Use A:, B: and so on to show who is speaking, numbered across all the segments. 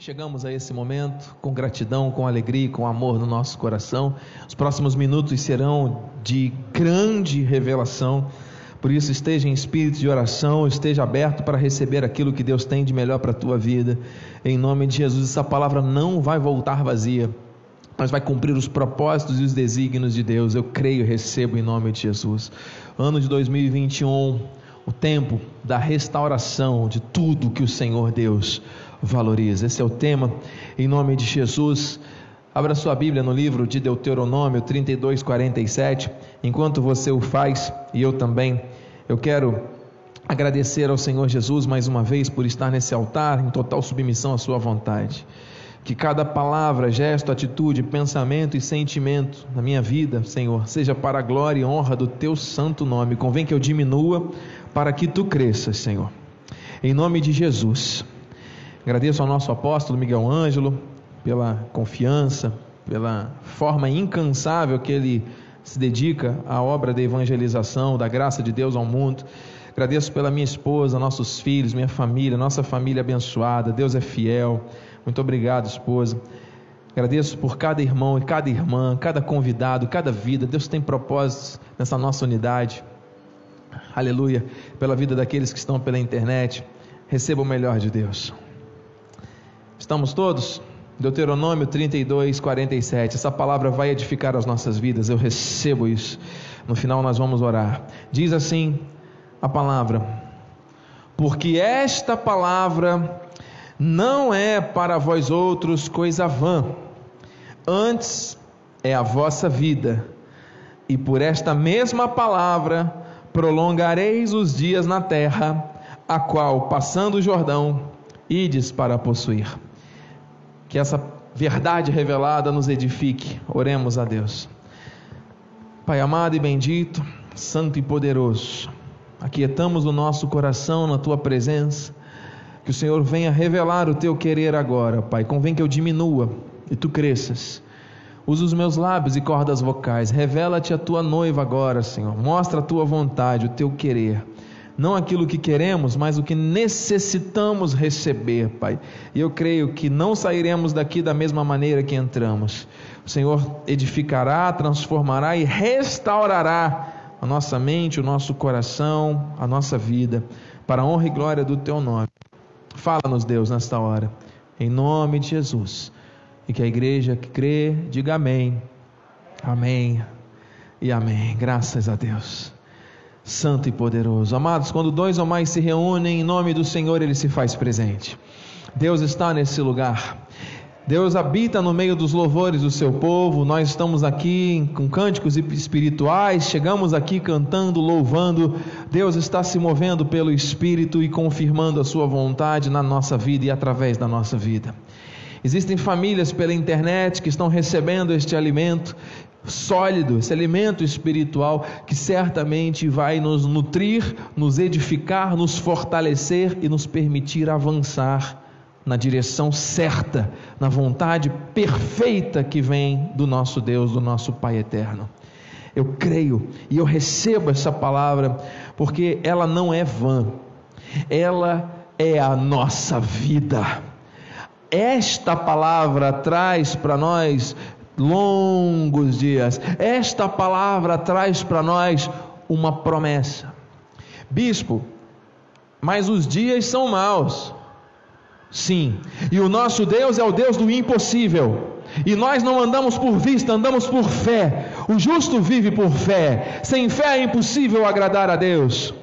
A: Chegamos a esse momento com gratidão, com alegria, com amor no nosso coração. Os próximos minutos serão de grande revelação. Por isso, esteja em espírito de oração, esteja aberto para receber aquilo que Deus tem de melhor para a tua vida. Em nome de Jesus, essa palavra não vai voltar vazia, mas vai cumprir os propósitos e os desígnios de Deus. Eu creio e recebo em nome de Jesus. Ano de 2021, o tempo da restauração de tudo que o Senhor Deus valoriza. Esse é o tema, em nome de Jesus. Abra sua Bíblia no livro de Deuteronômio 32, 47. Enquanto você o faz, e eu também, eu quero agradecer ao Senhor Jesus mais uma vez por estar nesse altar em total submissão à Sua vontade. Que cada palavra, gesto, atitude, pensamento e sentimento na minha vida, Senhor, seja para a glória e honra do Teu santo nome. Convém que eu diminua para que Tu cresças, Senhor. Em nome de Jesus. Agradeço ao nosso apóstolo Miguel Ângelo pela confiança, pela forma incansável que ele se dedica à obra da evangelização, da graça de Deus ao mundo. Agradeço pela minha esposa, nossos filhos, minha família, nossa família abençoada. Deus é fiel. Muito obrigado, esposa. Agradeço por cada irmão e cada irmã, cada convidado, cada vida. Deus tem propósitos nessa nossa unidade. Aleluia. Pela vida daqueles que estão pela internet. Receba o melhor de Deus. Estamos todos? Deuteronômio 32, 47. Essa palavra vai edificar as nossas vidas, eu recebo isso. No final nós vamos orar. Diz assim a palavra: Porque esta palavra não é para vós outros coisa vã, antes é a vossa vida, e por esta mesma palavra prolongareis os dias na terra, a qual, passando o Jordão, ides para possuir. Que essa verdade revelada nos edifique. Oremos a Deus. Pai amado e bendito, santo e poderoso, aquietamos o nosso coração na tua presença. Que o Senhor venha revelar o teu querer agora, Pai. Convém que eu diminua e tu cresças. Usa os meus lábios e cordas vocais. Revela-te a tua noiva agora, Senhor. Mostra a tua vontade, o teu querer não aquilo que queremos, mas o que necessitamos receber, Pai. E eu creio que não sairemos daqui da mesma maneira que entramos. O Senhor edificará, transformará e restaurará a nossa mente, o nosso coração, a nossa vida, para a honra e glória do Teu nome. Fala-nos, Deus, nesta hora, em nome de Jesus. E que a igreja que crê, diga amém. Amém e amém. Graças a Deus santo e poderoso. Amados, quando dois ou mais se reúnem em nome do Senhor, ele se faz presente. Deus está nesse lugar. Deus habita no meio dos louvores do seu povo. Nós estamos aqui com cânticos espirituais, chegamos aqui cantando, louvando. Deus está se movendo pelo Espírito e confirmando a sua vontade na nossa vida e através da nossa vida. Existem famílias pela internet que estão recebendo este alimento sólido, esse alimento espiritual que certamente vai nos nutrir, nos edificar, nos fortalecer e nos permitir avançar na direção certa, na vontade perfeita que vem do nosso Deus, do nosso Pai eterno. Eu creio e eu recebo essa palavra porque ela não é vã, ela é a nossa vida. Esta palavra traz para nós longos dias. Esta palavra traz para nós uma promessa. Bispo, mas os dias são maus. Sim, e o nosso Deus é o Deus do impossível. E nós não andamos por vista, andamos por fé. O justo vive por fé. Sem fé é impossível agradar a Deus.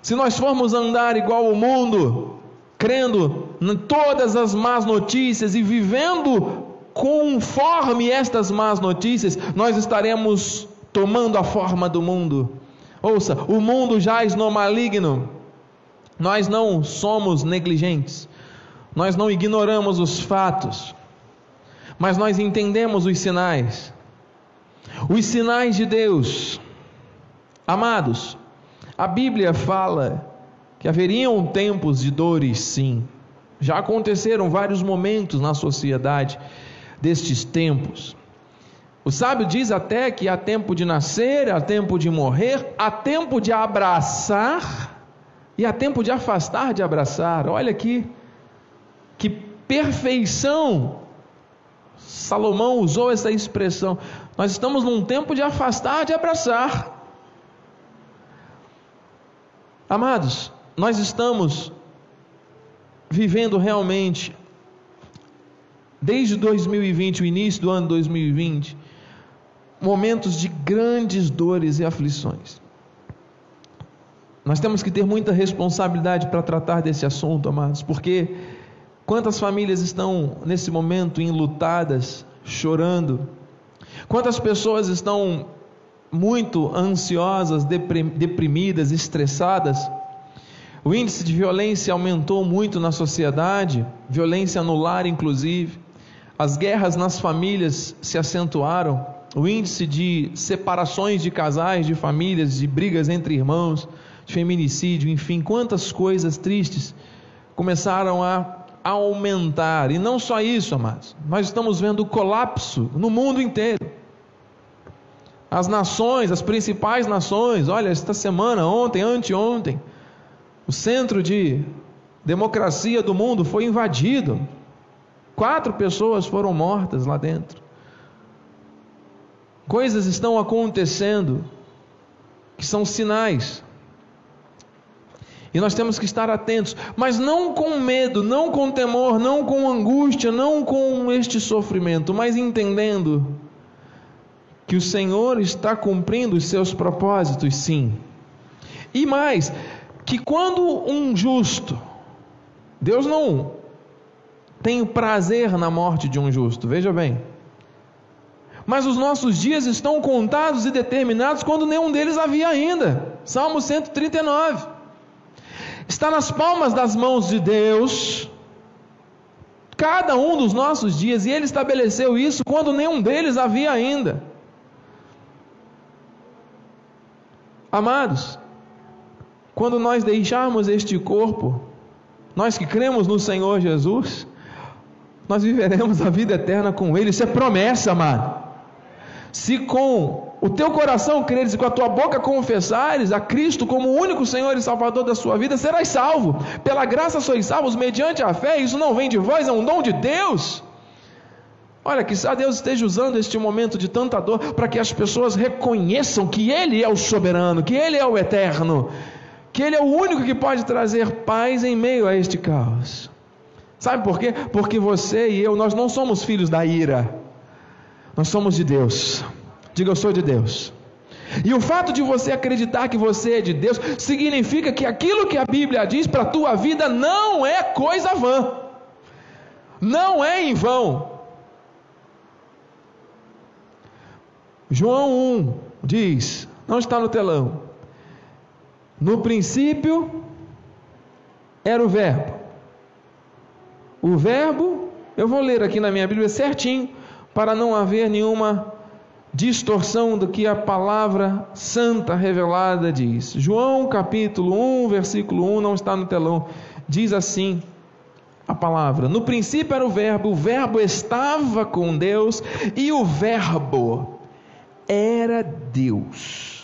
A: Se nós formos andar igual o mundo, crendo em todas as más notícias e vivendo conforme estas más notícias, nós estaremos tomando a forma do mundo. Ouça, o mundo jaz no maligno. Nós não somos negligentes, nós não ignoramos os fatos, mas nós entendemos os sinais. Os sinais de Deus. Amados, a Bíblia fala que haveriam tempos de dores, sim. Já aconteceram vários momentos na sociedade destes tempos. O sábio diz até que há tempo de nascer, há tempo de morrer, há tempo de abraçar e há tempo de afastar de abraçar. Olha aqui, que perfeição. Salomão usou essa expressão. Nós estamos num tempo de afastar, de abraçar. Amados, nós estamos vivendo realmente, desde 2020, o início do ano 2020, momentos de grandes dores e aflições. Nós temos que ter muita responsabilidade para tratar desse assunto, amados, porque quantas famílias estão nesse momento enlutadas, chorando, quantas pessoas estão muito ansiosas, deprimidas, estressadas. O índice de violência aumentou muito na sociedade, violência no lar, inclusive. As guerras nas famílias se acentuaram. O índice de separações de casais, de famílias, de brigas entre irmãos, de feminicídio, enfim, quantas coisas tristes começaram a aumentar. E não só isso, amados, nós estamos vendo o colapso no mundo inteiro. As nações, as principais nações, olha, esta semana, ontem, anteontem, o centro de democracia do mundo foi invadido. Quatro pessoas foram mortas lá dentro. Coisas estão acontecendo que são sinais. E nós temos que estar atentos, mas não com medo, não com temor, não com angústia, não com este sofrimento, mas entendendo que o Senhor está cumprindo os seus propósitos, sim. E mais, que quando um justo, Deus não tem prazer na morte de um justo, veja bem. Mas os nossos dias estão contados e determinados quando nenhum deles havia ainda. Salmo 139. Está nas palmas das mãos de Deus cada um dos nossos dias, e Ele estabeleceu isso quando nenhum deles havia ainda. Amados, quando nós deixarmos este corpo, nós que cremos no Senhor Jesus, nós viveremos a vida eterna com Ele. Isso é promessa, amado. Se com o teu coração creres e com a tua boca confessares a Cristo como o único Senhor e Salvador da sua vida, serás salvo. Pela graça sois salvos mediante a fé. Isso não vem de vós, é um dom de Deus. Olha, que Deus esteja usando este momento de tanta dor para que as pessoas reconheçam que Ele é o soberano, que Ele é o eterno, que Ele é o único que pode trazer paz em meio a este caos. Sabe por quê? Porque você e eu, nós não somos filhos da ira, nós somos de Deus. Diga, eu sou de Deus. E o fato de você acreditar que você é de Deus significa que aquilo que a Bíblia diz para a tua vida não é coisa vã, não é em vão. João 1 diz, não está no telão. No princípio era o Verbo. O Verbo, eu vou ler aqui na minha Bíblia certinho, para não haver nenhuma distorção do que a palavra santa revelada diz. João capítulo 1, versículo 1, não está no telão, diz assim: a palavra. No princípio era o Verbo, o Verbo estava com Deus e o Verbo era Deus.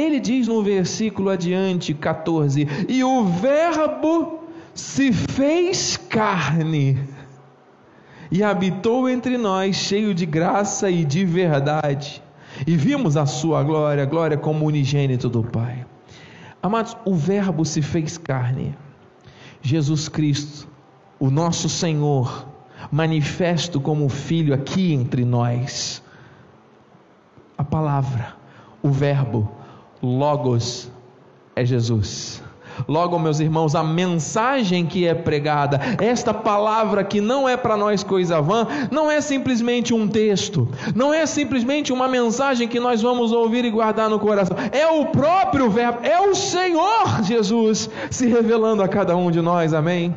A: Ele diz no versículo adiante, 14: E o Verbo se fez carne e habitou entre nós, cheio de graça e de verdade. E vimos a sua glória, glória como unigênito do Pai. Amados, o Verbo se fez carne. Jesus Cristo, o nosso Senhor, manifesto como filho aqui entre nós. A palavra, o verbo, Logos, é Jesus. Logo, meus irmãos, a mensagem que é pregada, esta palavra que não é para nós coisa vã, não é simplesmente um texto, não é simplesmente uma mensagem que nós vamos ouvir e guardar no coração, é o próprio Verbo, é o Senhor Jesus se revelando a cada um de nós, amém?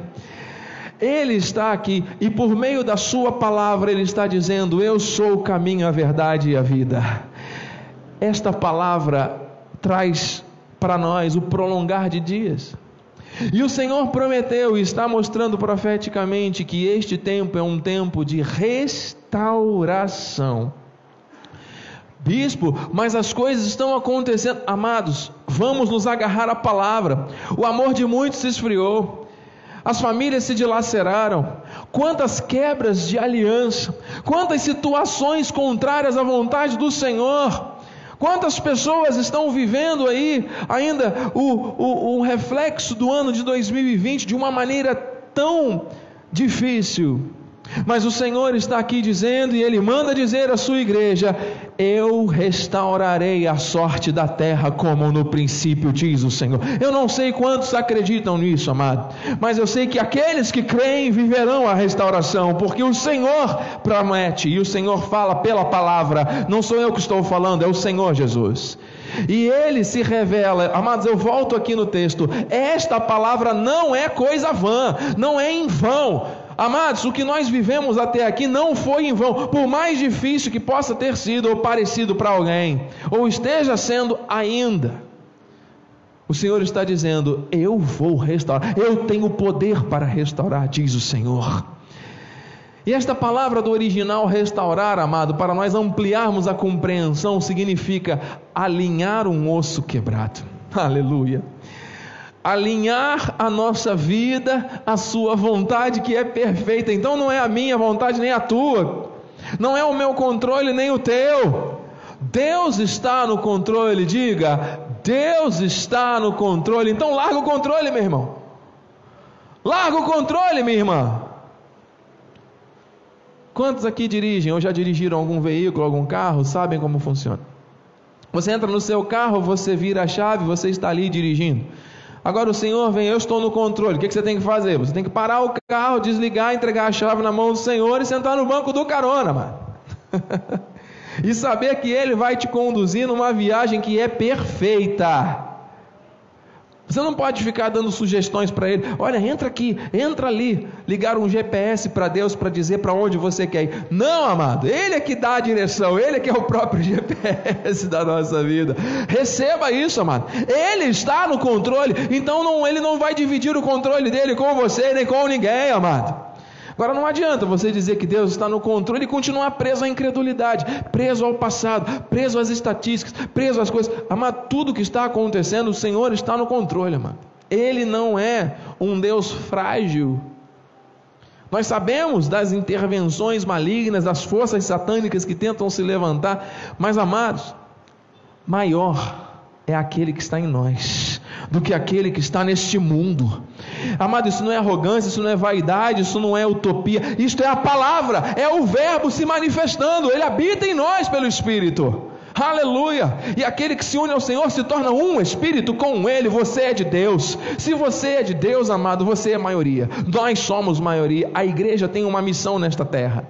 A: Ele está aqui e por meio da Sua palavra, Ele está dizendo: Eu sou o caminho, a verdade e a vida. Esta palavra traz para nós o prolongar de dias. E o Senhor prometeu e está mostrando profeticamente que este tempo é um tempo de restauração. Bispo, mas as coisas estão acontecendo. Amados, vamos nos agarrar à palavra. O amor de muitos se esfriou. as famílias se dilaceraram, quantas quebras de aliança, quantas situações contrárias à vontade do Senhor. Quantas pessoas estão vivendo aí ainda o, o, o reflexo do ano de 2020 de uma maneira tão difícil? Mas o Senhor está aqui dizendo, e Ele manda dizer à sua igreja: Eu restaurarei a sorte da terra como no princípio, diz o Senhor. Eu não sei quantos acreditam nisso, amado, mas eu sei que aqueles que creem viverão a restauração, porque o Senhor promete, e o Senhor fala pela palavra, não sou eu que estou falando, é o Senhor Jesus. E ele se revela, amados, eu volto aqui no texto. Esta palavra não é coisa vã, não é em vão. Amados, o que nós vivemos até aqui não foi em vão, por mais difícil que possa ter sido ou parecido para alguém, ou esteja sendo ainda. O Senhor está dizendo: Eu vou restaurar, eu tenho poder para restaurar, diz o Senhor. E esta palavra do original restaurar, amado, para nós ampliarmos a compreensão, significa alinhar um osso quebrado. Aleluia alinhar a nossa vida à Sua vontade que é perfeita. Então não é a minha vontade nem a tua, não é o meu controle nem o teu. Deus está no controle, diga, Deus está no controle. Então larga o controle, meu irmão. Larga o controle, minha irmã. Quantos aqui dirigem ou já dirigiram algum veículo, algum carro, sabem como funciona? Você entra no seu carro, você vira a chave, você está ali dirigindo. Agora o Senhor vem, eu estou no controle. O que, você tem que fazer? Você tem que parar o carro, desligar, entregar a chave na mão do Senhor e sentar no banco do carona, mano. e saber que Ele vai te conduzir numa viagem que é perfeita. Você não pode ficar dando sugestões para ele. Olha, entra aqui, entra ali. Ligar um GPS para Deus para dizer para onde você quer ir. Não, amado. Ele é que dá a direção. Ele é que é o próprio GPS da nossa vida. Receba isso, amado. Ele está no controle. Então não, ele não vai dividir o controle dele com você nem com ninguém, amado. Agora não adianta você dizer que Deus está no controle e continuar preso à incredulidade, preso ao passado, preso às estatísticas, preso às coisas. Amado, tudo que está acontecendo, o Senhor está no controle, amado. Ele não é um Deus frágil. Nós sabemos das intervenções malignas, das forças satânicas que tentam se levantar, mas amados, maior é aquele que está em nós do que aquele que está neste mundo. Amado, isso não é arrogância, isso não é vaidade, isso não é utopia, isto é a palavra, é o Verbo se manifestando, ele habita em nós pelo Espírito. Aleluia! E aquele que se une ao Senhor se torna um espírito com Ele. Você é de Deus. Se você é de Deus, amado, você é maioria. Nós somos maioria. A igreja tem uma missão nesta terra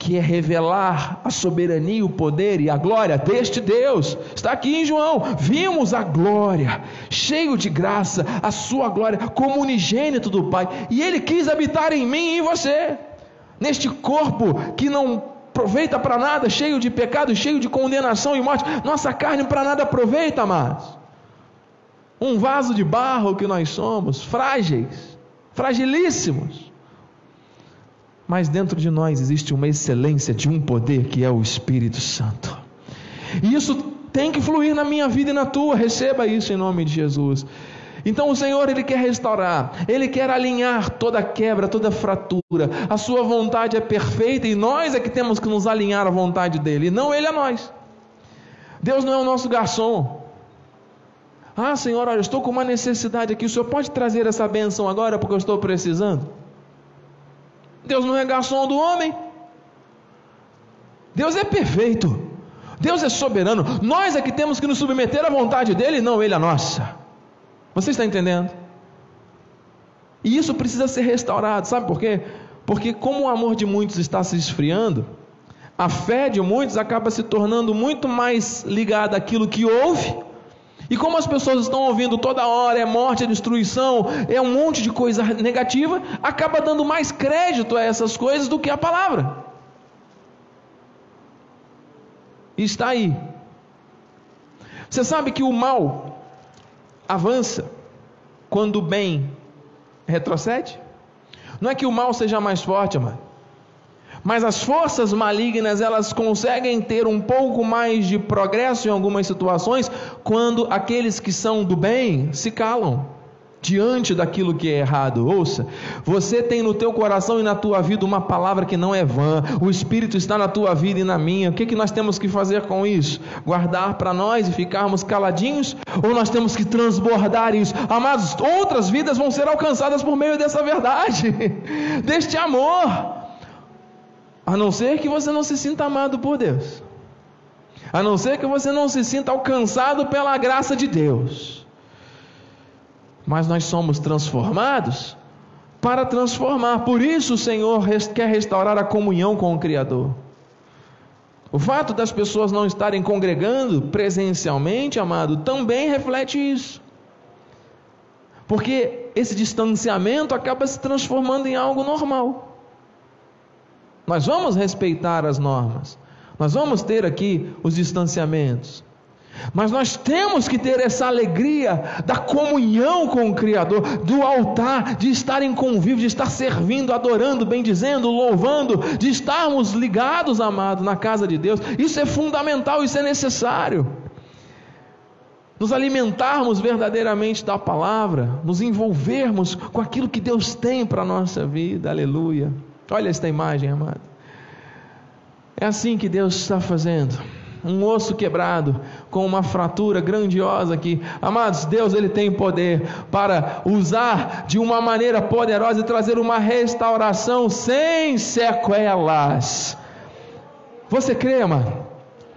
A: que é revelar a soberania, o poder e a glória deste Deus. Está aqui em João. Vimos a glória, cheio de graça, a sua glória como unigênito do Pai, e ele quis habitar em mim e em você. Neste corpo que não aproveita para nada, cheio de pecado, cheio de condenação e morte. Nossa carne para nada aproveita, amados. Um vaso de barro que nós somos, frágeis, fragilíssimos mas dentro de nós existe uma excelência de um poder que é o Espírito Santo. E isso tem que fluir na minha vida e na tua. Receba isso em nome de Jesus. Então o Senhor ele quer restaurar, ele quer alinhar toda quebra, toda fratura. A sua vontade é perfeita e nós é que temos que nos alinhar à vontade dele, e não ele a nós. Deus não é o nosso garçom. Ah, Senhor, olha, eu estou com uma necessidade aqui. O Senhor pode trazer essa bênção agora porque eu estou precisando? Deus não é garçom do homem. Deus é perfeito. Deus é soberano. Nós é que temos que nos submeter à vontade dele, não ele à nossa. Você está entendendo? E isso precisa ser restaurado, sabe por quê? Porque como o amor de muitos está se esfriando, a fé de muitos acaba se tornando muito mais ligada àquilo que ouve e como as pessoas estão ouvindo toda hora é morte, é destruição, é um monte de coisa negativa, acaba dando mais crédito a essas coisas do que a palavra. E está aí. Você sabe que o mal avança quando o bem retrocede? Não é que o mal seja mais forte, amado. Mas as forças malignas, elas conseguem ter um pouco mais de progresso em algumas situações quando aqueles que são do bem se calam. diante daquilo que é errado. Ouça, você tem no teu coração e na tua vida uma palavra que não é vã. O Espírito está na tua vida e na minha. O que, que nós temos que fazer com isso? Guardar para nós e ficarmos caladinhos? Ou nós temos que transbordar isso? Amados, outras vidas vão ser alcançadas por meio dessa verdade, deste amor. A não ser que você não se sinta amado por Deus. A não ser que você não se sinta alcançado pela graça de Deus mas nós somos transformados para transformar. Por isso o Senhor quer restaurar a comunhão com o Criador. O fato das pessoas não estarem congregando presencialmente, amado, também reflete isso. Porque esse distanciamento acaba se transformando em algo normal. Nós vamos respeitar as normas. Nós vamos ter aqui os distanciamentos. Mas nós temos que ter essa alegria da comunhão com o Criador, do altar, de estar em convívio, de estar servindo, adorando, bendizendo, louvando, de estarmos ligados, amado, na casa de Deus. Isso é fundamental, isso é necessário. Nos alimentarmos verdadeiramente da palavra, nos envolvermos com aquilo que Deus tem para a nossa vida, aleluia. Olha esta imagem, amado. É assim que Deus está fazendo um osso quebrado, com uma fratura grandiosa aqui. Amados, Deus ele tem poder para usar de uma maneira poderosa e trazer uma restauração sem sequelas. Você crê, amado?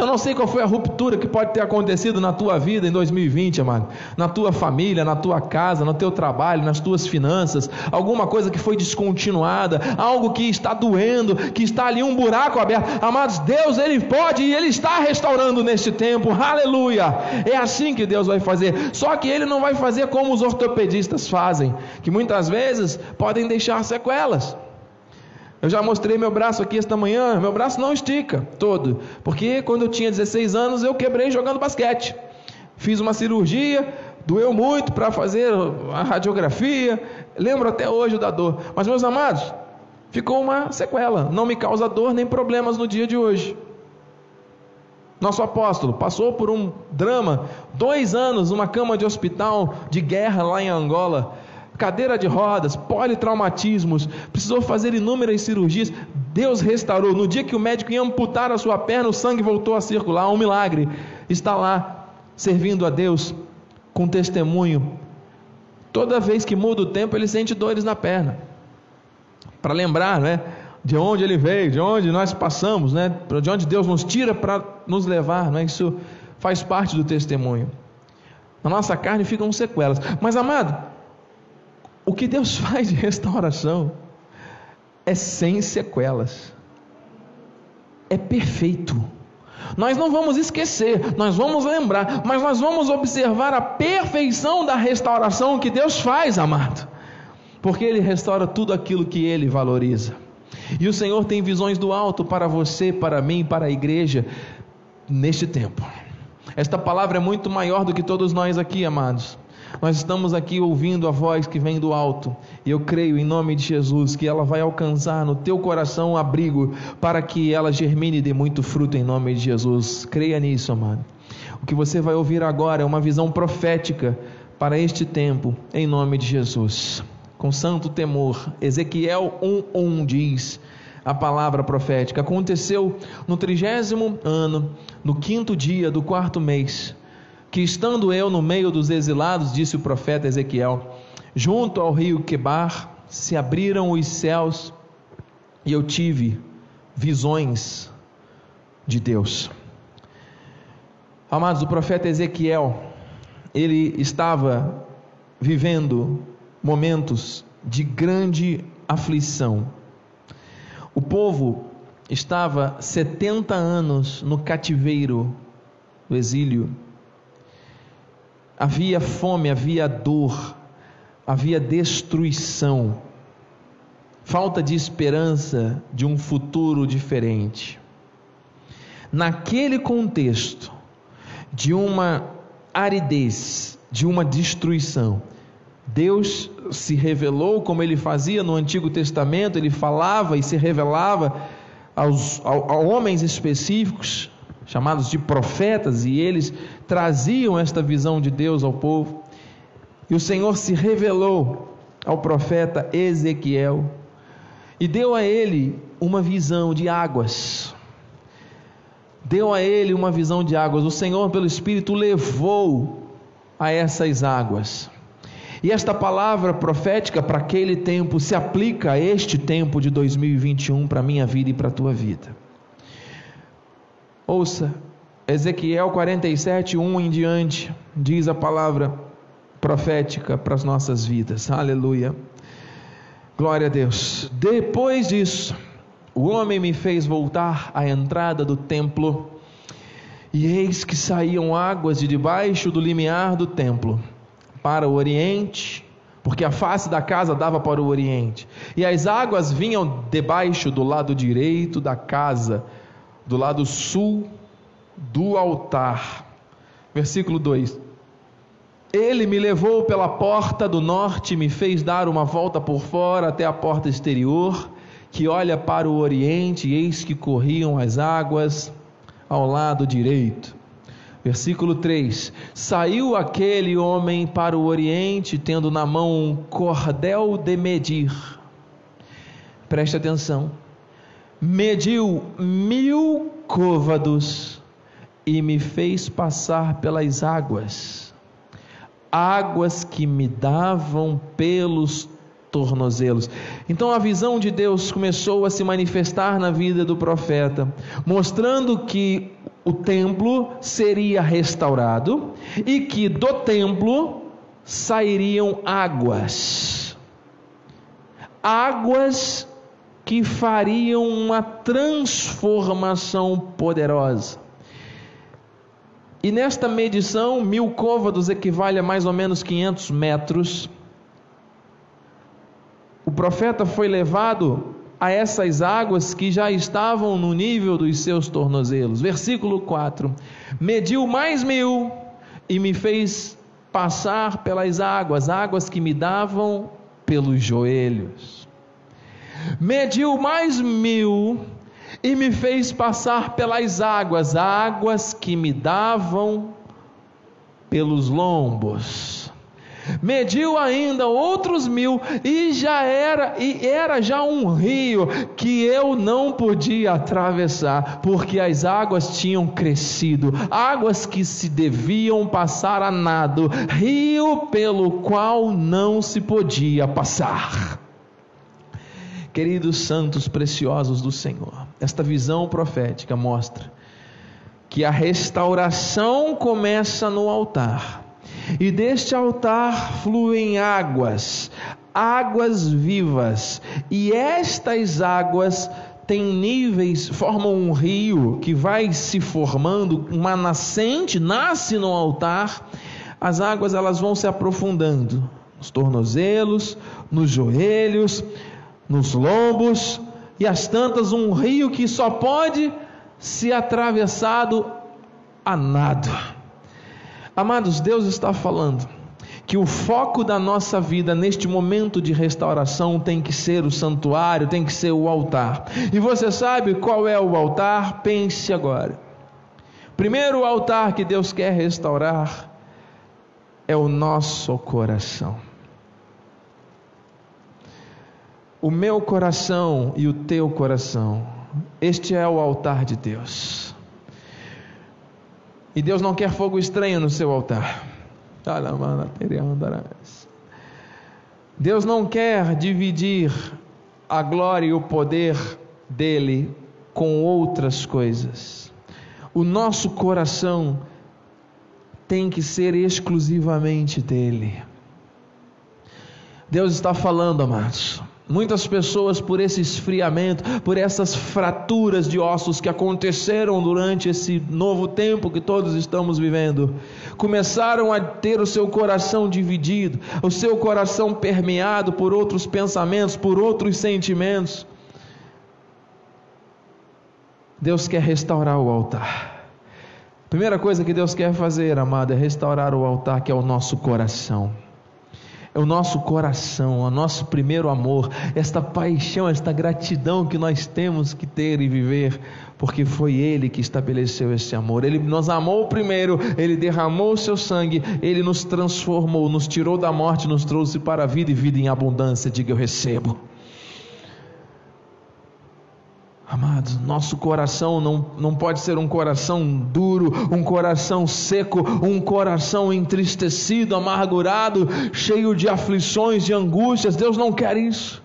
A: Eu não sei qual foi a ruptura que pode ter acontecido na tua vida em 2020, amado. Na tua família, na tua casa, no teu trabalho, nas tuas finanças. Alguma coisa que foi descontinuada, algo que está doendo, que está ali um buraco aberto. Amados, Deus, Ele pode e Ele está restaurando neste tempo. Aleluia! É assim que Deus vai fazer. Só que Ele não vai fazer como os ortopedistas fazem, que muitas vezes podem deixar sequelas. Eu já mostrei meu braço aqui esta manhã, meu braço não estica todo, porque quando eu tinha 16 anos eu quebrei jogando basquete. Fiz uma cirurgia, doeu muito para fazer a radiografia, lembro até hoje da dor. Mas meus amados, ficou uma sequela, não me causa dor nem problemas no dia de hoje. Nosso apóstolo passou por um drama, dois anos, numa cama de hospital de guerra lá em Angola cadeira de rodas, politraumatismos, precisou fazer inúmeras cirurgias. Deus restaurou. No dia que o médico ia amputar a sua perna, o sangue voltou a circular. Um milagre. Está lá, servindo a Deus, com testemunho. Toda vez que muda o tempo, ele sente dores na perna. Para lembrar, né? De onde ele veio, de onde nós passamos, né? De onde Deus nos tira para nos levar, não é? Isso faz parte do testemunho. Na nossa carne ficam sequelas. Mas, amado, o que Deus faz de restauração é sem sequelas, é perfeito. Nós não vamos esquecer, nós vamos lembrar, mas nós vamos observar a perfeição da restauração que Deus faz, amado, porque Ele restaura tudo aquilo que Ele valoriza. E o Senhor tem visões do alto para você, para mim, para a igreja, neste tempo. Esta palavra é muito maior do que todos nós aqui, amados. Nós estamos aqui ouvindo a voz que vem do alto, e eu creio em nome de Jesus que ela vai alcançar no teu coração um abrigo para que ela germine e dê muito fruto em nome de Jesus. Creia nisso, amado. O que você vai ouvir agora é uma visão profética para este tempo, em nome de Jesus. Com santo temor, Ezequiel 1:1 diz: a palavra profética. Aconteceu no trigésimo ano, no quinto dia do quarto mês que estando eu no meio dos exilados, disse o profeta Ezequiel, junto ao rio Quebar, se abriram os céus e eu tive visões de Deus. Amados, o profeta Ezequiel, ele estava vivendo momentos de grande aflição. O povo estava 70 anos no cativeiro, no exílio. Havia fome, havia dor, havia destruição, falta de esperança de um futuro diferente. Naquele contexto de uma aridez, de uma destruição, Deus se revelou como ele fazia no Antigo Testamento, ele falava e se revelava aos, a, a homens específicos, chamados de profetas, e eles traziam esta visão de Deus ao povo. E o Senhor se revelou ao profeta Ezequiel e deu a ele uma visão de águas. Deu a ele uma visão de águas. O Senhor, pelo Espírito, levou a essas águas. E esta palavra profética para aquele tempo se aplica a este tempo de 2021 para a minha vida e para a tua vida. Ouça, Ezequiel 47, 1 em diante, diz a palavra profética para as nossas vidas. Aleluia. Glória a Deus. Depois disso, o homem me fez voltar à entrada do templo, e eis que saíam águas de debaixo do limiar do templo para o oriente, porque a face da casa dava para o oriente, e as águas vinham debaixo do lado direito da casa, do lado sul do altar. Versículo 2: Ele me levou pela porta do norte, me fez dar uma volta por fora até a porta exterior, que olha para o oriente, eis que corriam as águas ao lado direito. Versículo 3: Saiu aquele homem para o oriente, tendo na mão um cordel de medir. Preste atenção. Mediu mil côvados e me fez passar pelas águas, águas que me davam pelos tornozelos. Então a visão de Deus começou a se manifestar na vida do profeta, mostrando que o templo seria restaurado e que do templo sairiam águas. Águas que fariam uma transformação poderosa. E nesta medição, mil côvados equivale a mais ou menos 500 metros o profeta foi levado a essas águas que já estavam no nível dos seus tornozelos. Versículo 4: Mediu mais mil e me fez passar pelas águas, águas que me davam pelos joelhos. Mediu mais mil e me fez passar pelas águas, águas que me davam pelos lombos. Mediu ainda outros mil e já era e era já um rio que eu não podia atravessar porque as águas tinham crescido águas que se deviam passar a nado rio pelo qual não se podia passar queridos santos preciosos do Senhor esta visão profética mostra que a restauração começa no altar e deste altar fluem águas, águas vivas, e estas águas têm níveis, formam um rio que vai se formando, uma nascente nasce no altar. As águas elas vão se aprofundando nos tornozelos, nos joelhos, nos lombos e as tantas um rio que só pode ser atravessado a nado. Amados, Deus está falando que o foco da nossa vida neste momento de restauração tem que ser o santuário, tem que ser o altar. E você sabe qual é o altar? Pense agora. Primeiro altar que Deus quer restaurar é o nosso coração. O meu coração e o teu coração. Este é o altar de Deus. E Deus não quer fogo estranho no seu altar. Deus não quer dividir a glória e o poder dele com outras coisas. O nosso coração tem que ser exclusivamente dele. Deus está falando, amados. Muitas pessoas, por esse esfriamento, por essas fraturas de ossos que aconteceram durante esse novo tempo que todos estamos vivendo, começaram a ter o seu coração dividido, o seu coração permeado por outros pensamentos, por outros sentimentos. Deus quer restaurar o altar. Primeira coisa que Deus quer fazer, amado, é restaurar o altar que é o nosso coração é o nosso coração, o nosso primeiro amor, esta paixão, esta gratidão que nós temos que ter e viver, porque foi Ele que estabeleceu esse amor. Ele nos amou primeiro, Ele derramou o seu sangue, Ele nos transformou, nos tirou da morte, nos trouxe para a vida e vida em abundância. Diga eu recebo. Amados, nosso coração não, não pode ser um coração duro, um coração seco, um coração entristecido, amargurado, cheio de aflições, de angústias. Deus não quer isso.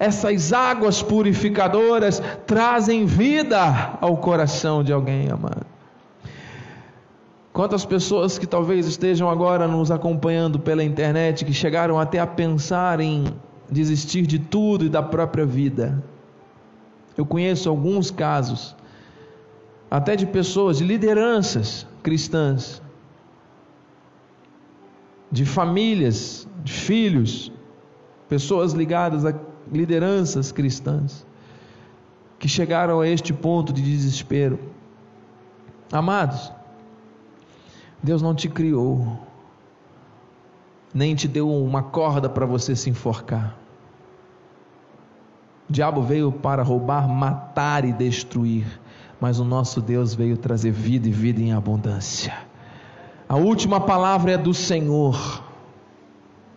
A: Essas águas purificadoras trazem vida ao coração de alguém, amado. Quantas pessoas que talvez estejam agora nos acompanhando pela internet, que chegaram até a pensar em desistir de tudo e da própria vida eu conheço alguns casos, até de pessoas, de lideranças cristãs, de famílias, de filhos, pessoas ligadas a lideranças cristãs, que chegaram a este ponto de desespero. Amados, Deus não te criou, nem te deu uma corda para você se enforcar. O diabo veio para roubar, matar e destruir, mas o nosso Deus veio trazer vida e vida em abundância. A última palavra é do Senhor.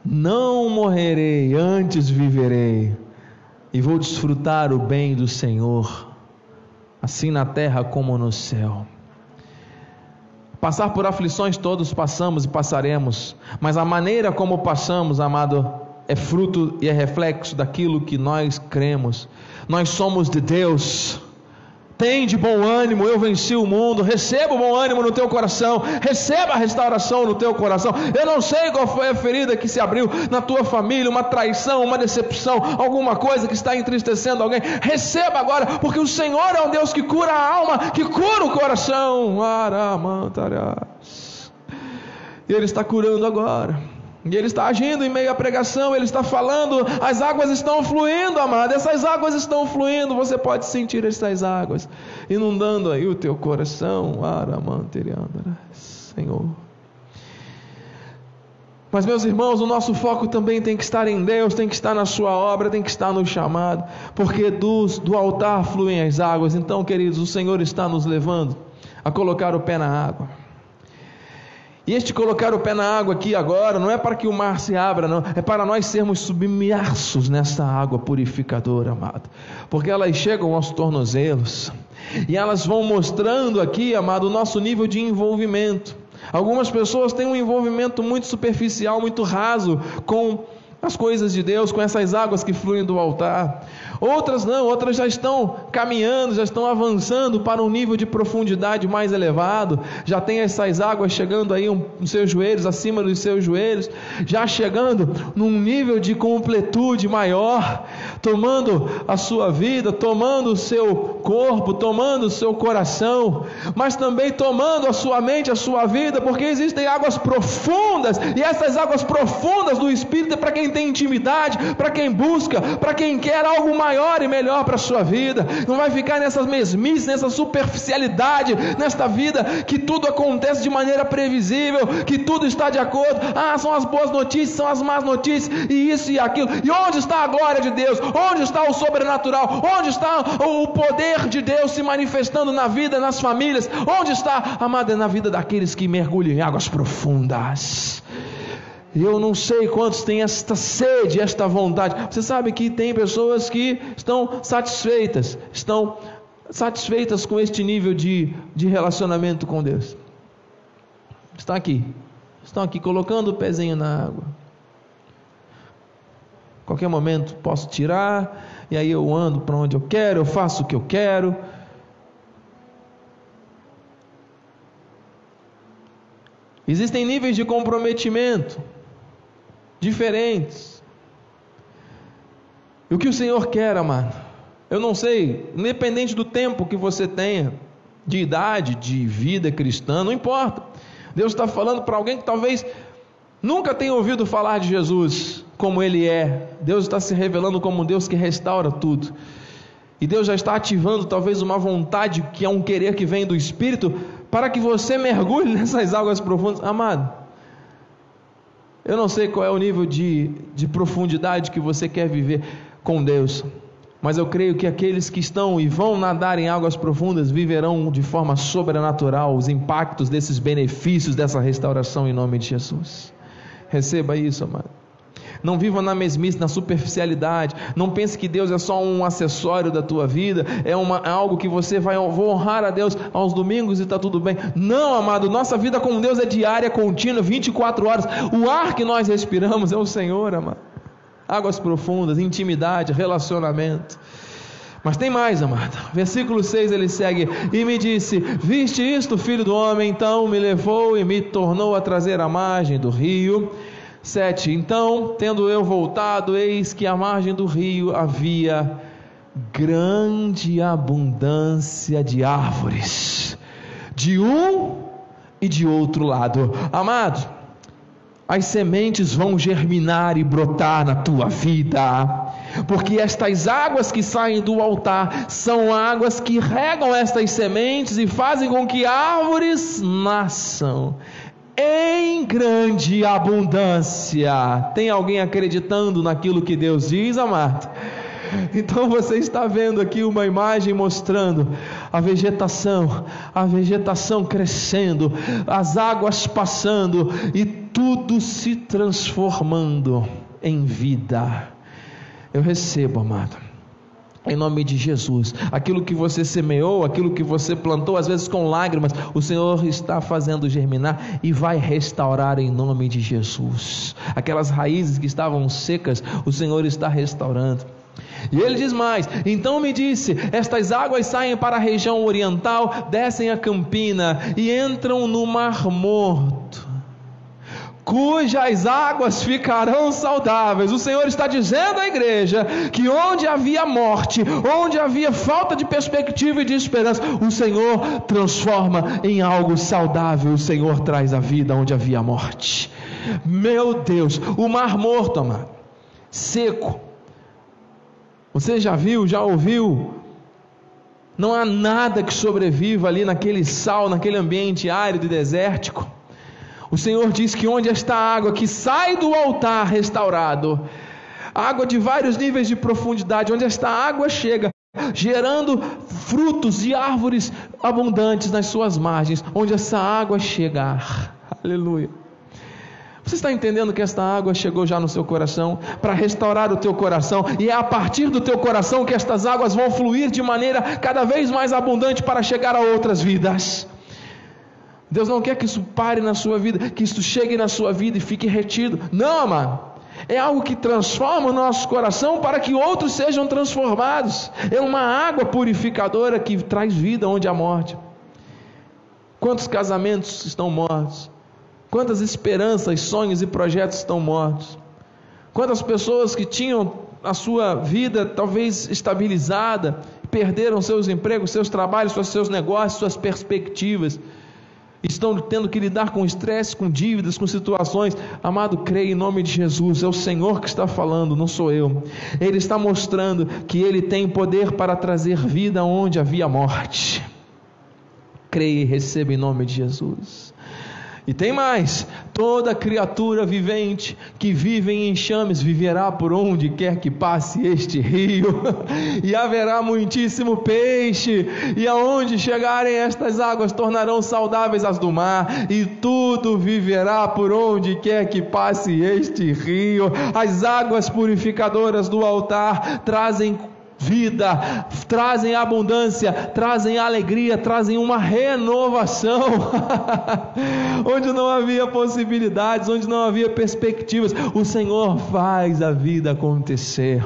A: Não morrerei, antes viverei, e vou desfrutar o bem do Senhor, assim na terra como no céu. Passar por aflições todos passamos e passaremos, mas a maneira como passamos, amado, é fruto e é reflexo daquilo que nós cremos. Nós somos de Deus. Tem de bom ânimo, eu venci o mundo. Receba o bom ânimo no teu coração. Receba a restauração no teu coração. Eu não sei qual foi a ferida que se abriu na tua família, uma traição, uma decepção, alguma coisa que está entristecendo alguém. Receba agora, porque o Senhor é um Deus que cura a alma, que cura o coração. E Ele está curando agora. E ele está agindo em meio à pregação, ele está falando, as águas estão fluindo, amado, essas águas estão fluindo, você pode sentir essas águas inundando aí o teu coração, Senhor. Mas, meus irmãos, o nosso foco também tem que estar em Deus, tem que estar na Sua obra, tem que estar no chamado, porque do altar fluem as águas. Então, queridos, o Senhor está nos levando a colocar o pé na água. E este colocar o pé na água aqui agora não é para que o mar se abra, não, é para nós sermos submersos nessa água purificadora, amado, porque elas chegam aos tornozelos e elas vão mostrando aqui, amado, o nosso nível de envolvimento. Algumas pessoas têm um envolvimento muito superficial, muito raso com as coisas de Deus, com essas águas que fluem do altar. Outras não, outras já estão caminhando, já estão avançando para um nível de profundidade mais elevado, já tem essas águas chegando aí nos seus joelhos, acima dos seus joelhos, já chegando num nível de completude maior, tomando a sua vida, tomando o seu corpo, tomando o seu coração, mas também tomando a sua mente, a sua vida, porque existem águas profundas, e essas águas profundas do Espírito é para quem tem intimidade, para quem busca, para quem quer algo maior e melhor para a sua vida. Não vai ficar nessas mesmices, nessa superficialidade, nesta vida que tudo acontece de maneira previsível, que tudo está de acordo. Ah, são as boas notícias, são as más notícias, e isso e aquilo. E onde está a glória de Deus? Onde está o sobrenatural? Onde está o poder de Deus se manifestando na vida, nas famílias? Onde está, amada, na vida daqueles que mergulham em águas profundas? E eu não sei quantos têm esta sede, esta vontade. Você sabe que tem pessoas que estão satisfeitas, estão satisfeitas com este nível de, de relacionamento com Deus. Estão aqui, estão aqui colocando o pezinho na água. Qualquer momento posso tirar, e aí eu ando para onde eu quero, eu faço o que eu quero. Existem níveis de comprometimento diferentes. E o que o Senhor quer, amado? Eu não sei, independente do tempo que você tenha, de idade, de vida cristã, não importa. Deus está falando para alguém que talvez nunca tenha ouvido falar de Jesus como Ele é. Deus está se revelando como um Deus que restaura tudo. E Deus já está ativando talvez uma vontade que é um querer que vem do Espírito para que você mergulhe nessas águas profundas. Amado, Eu não sei qual é o nível de, de profundidade que você quer viver com Deus, mas eu creio que aqueles que estão e vão nadar em águas profundas viverão de forma sobrenatural os impactos desses benefícios dessa restauração em nome de Jesus. Receba isso, amado. Não viva na mesmice, na superficialidade. Não pense que Deus é só um acessório da tua vida, é, uma, é algo que você vai honrar a Deus aos domingos e está tudo bem. Não, amado, nossa vida com Deus é diária, contínua, 24 horas. O ar que nós respiramos é o Senhor, amado. Águas profundas, intimidade, relacionamento. Mas tem mais, amado. Versículo 6 ele segue: E me disse: Viste isto, filho do homem? Então me levou e me tornou a trazer à margem do rio 7. Então, tendo eu voltado, eis que à margem do rio havia grande abundância de árvores, de um e de outro lado. Amado, as sementes vão germinar e brotar na tua vida, porque estas águas que saem do altar são águas que regam estas sementes e fazem com que árvores nasçam em grande abundância. Tem alguém acreditando naquilo que Deus diz, amado? Então você está vendo aqui uma imagem mostrando a vegetação, a vegetação crescendo, as águas passando e tudo se transformando em vida. Eu recebo, amado em nome de Jesus. Aquilo que você semeou, aquilo que você plantou, às vezes com lágrimas, o Senhor está fazendo germinar e vai restaurar em nome de Jesus. Aquelas raízes que estavam secas, o Senhor está restaurando. E ele diz mais: Então me disse: Estas águas saem para a região oriental, descem a campina e entram no Mar Morto cujas águas ficarão saudáveis. O Senhor está dizendo à igreja que onde havia morte, onde havia falta de perspectiva e de esperança, o Senhor transforma em algo saudável. O Senhor traz a vida onde havia morte. Meu Deus, o mar morto, amado, seco. Você já viu, já ouviu? Não há nada que sobreviva ali naquele sal, naquele ambiente árido e desértico. O Senhor diz que onde está a água que sai do altar restaurado, água de vários níveis de profundidade, onde esta água chega, gerando frutos e árvores abundantes nas suas margens, onde essa água chegar. Aleluia. Você está entendendo que esta água chegou já no seu coração para restaurar o teu coração e é a partir do teu coração que estas águas vão fluir de maneira cada vez mais abundante para chegar a outras vidas. Deus não quer que isso pare na sua vida, que isso chegue na sua vida e fique retido. Não, amado. É algo que transforma o nosso coração para que outros sejam transformados. É uma água purificadora que traz vida onde há morte. Quantos casamentos estão mortos? Quantas esperanças, sonhos e projetos estão mortos? Quantas pessoas que tinham a sua vida talvez estabilizada, perderam seus empregos, seus trabalhos, seus negócios, suas perspectivas estão tendo que lidar com estresse, com dívidas, com situações. Amado, creia em nome de Jesus, é o Senhor que está falando, não sou eu. Ele está mostrando que ele tem poder para trazer vida onde havia morte. Creia e receba em nome de Jesus. E tem mais: toda criatura vivente que vive em enxames viverá por onde quer que passe este rio, e haverá muitíssimo peixe, e aonde chegarem estas águas tornarão saudáveis as do mar, e tudo viverá por onde quer que passe este rio. As águas purificadoras do altar trazem vida, trazem abundância, trazem alegria, trazem uma renovação. onde não havia possibilidades, onde não havia perspectivas, o Senhor faz a vida acontecer.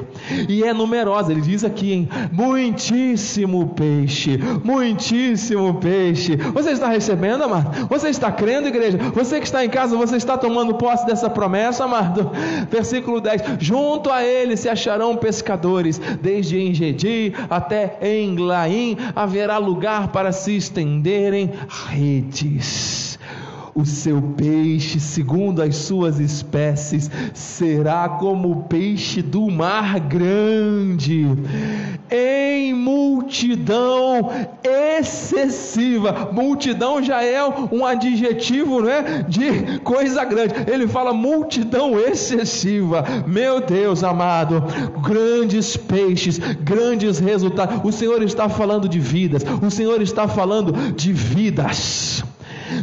A: E é numerosa, ele diz aqui, em muitíssimo peixe, muitíssimo peixe. Você está recebendo, amado? Você está crendo, igreja? Você que está em casa, você está tomando posse dessa promessa, amado? Versículo 10: Junto a ele se acharão pescadores, desde em Gedi até em Glaim haverá lugar para se estenderem redes. O seu peixe, segundo as suas espécies, será como o peixe do mar grande, em multidão excessiva. Multidão já é um adjetivo, né, de coisa grande. Ele fala multidão excessiva. Meu Deus amado, grandes peixes, grandes resultados. O Senhor está falando de vidas. O Senhor está falando de vidas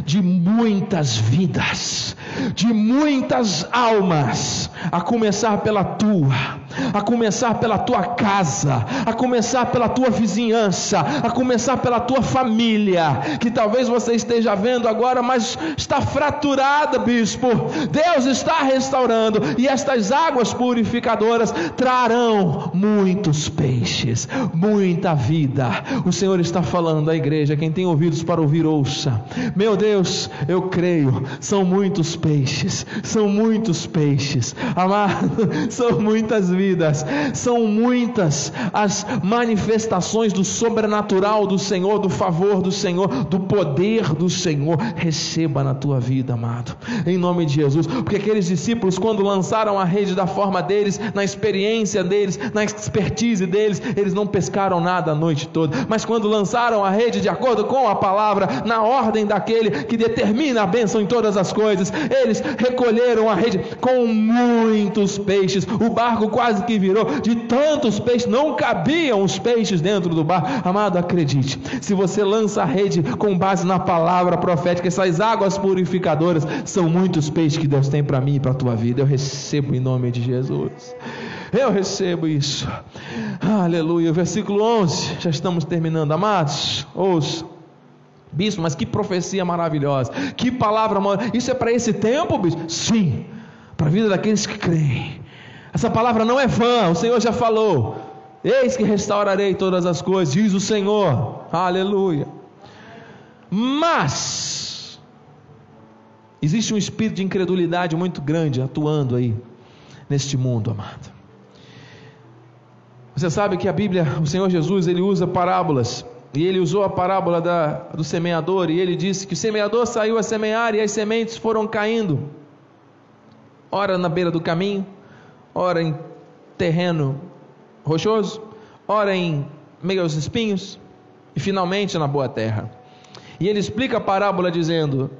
A: de muitas vidas, de muitas almas, a começar pela tua, a começar pela tua casa, a começar pela tua vizinhança, a começar pela tua família, que talvez você esteja vendo agora, mas está fraturada, bispo. Deus está restaurando e estas águas purificadoras trarão muitos peixes, muita vida. O Senhor está falando à igreja, quem tem ouvidos para ouvir, ouça. Meu Deus, eu creio, são muitos peixes, são muitos peixes, amado, são muitas vidas vidas. São muitas as manifestações do sobrenatural do Senhor, do favor do Senhor, do poder do Senhor. Receba na tua vida, amado, em nome de Jesus. Porque aqueles discípulos, quando lançaram a rede da forma deles, na experiência deles, na expertise deles, eles não pescaram nada a noite toda. Mas quando lançaram a rede de acordo com a palavra, na ordem daquele que determina a bênção em todas as coisas, eles recolheram a rede com muitos peixes. O barco quase quase que virou, de tantos peixes, não cabiam os peixes dentro do bar. Amado, acredite, se você lança a rede com base na palavra profética, essas águas purificadoras são muitos peixes que Deus tem para mim e para a tua vida. Eu recebo em nome de Jesus. Eu recebo isso. Aleluia. Versículo 11. Já estamos terminando, amados. Ouça. Bispo, mas que profecia maravilhosa. Que palavra maravilhosa. Isso é para esse tempo, bispo? Sim. Para a vida daqueles que creem. Essa palavra não é vã, o Senhor já falou. Eis que restaurarei todas as coisas, diz o Senhor. Aleluia. Mas existe um espírito de incredulidade muito grande atuando aí neste mundo, amado. Você sabe que a Bíblia, o Senhor Jesus, ele usa parábolas. E ele usou a parábola da, do semeador, e ele disse que o semeador saiu a semear e as sementes foram caindo, ora na beira do caminho, ora em terreno rochoso, ora em meio aos espinhos e finalmente na boa terra. E ele explica a parábola dizendo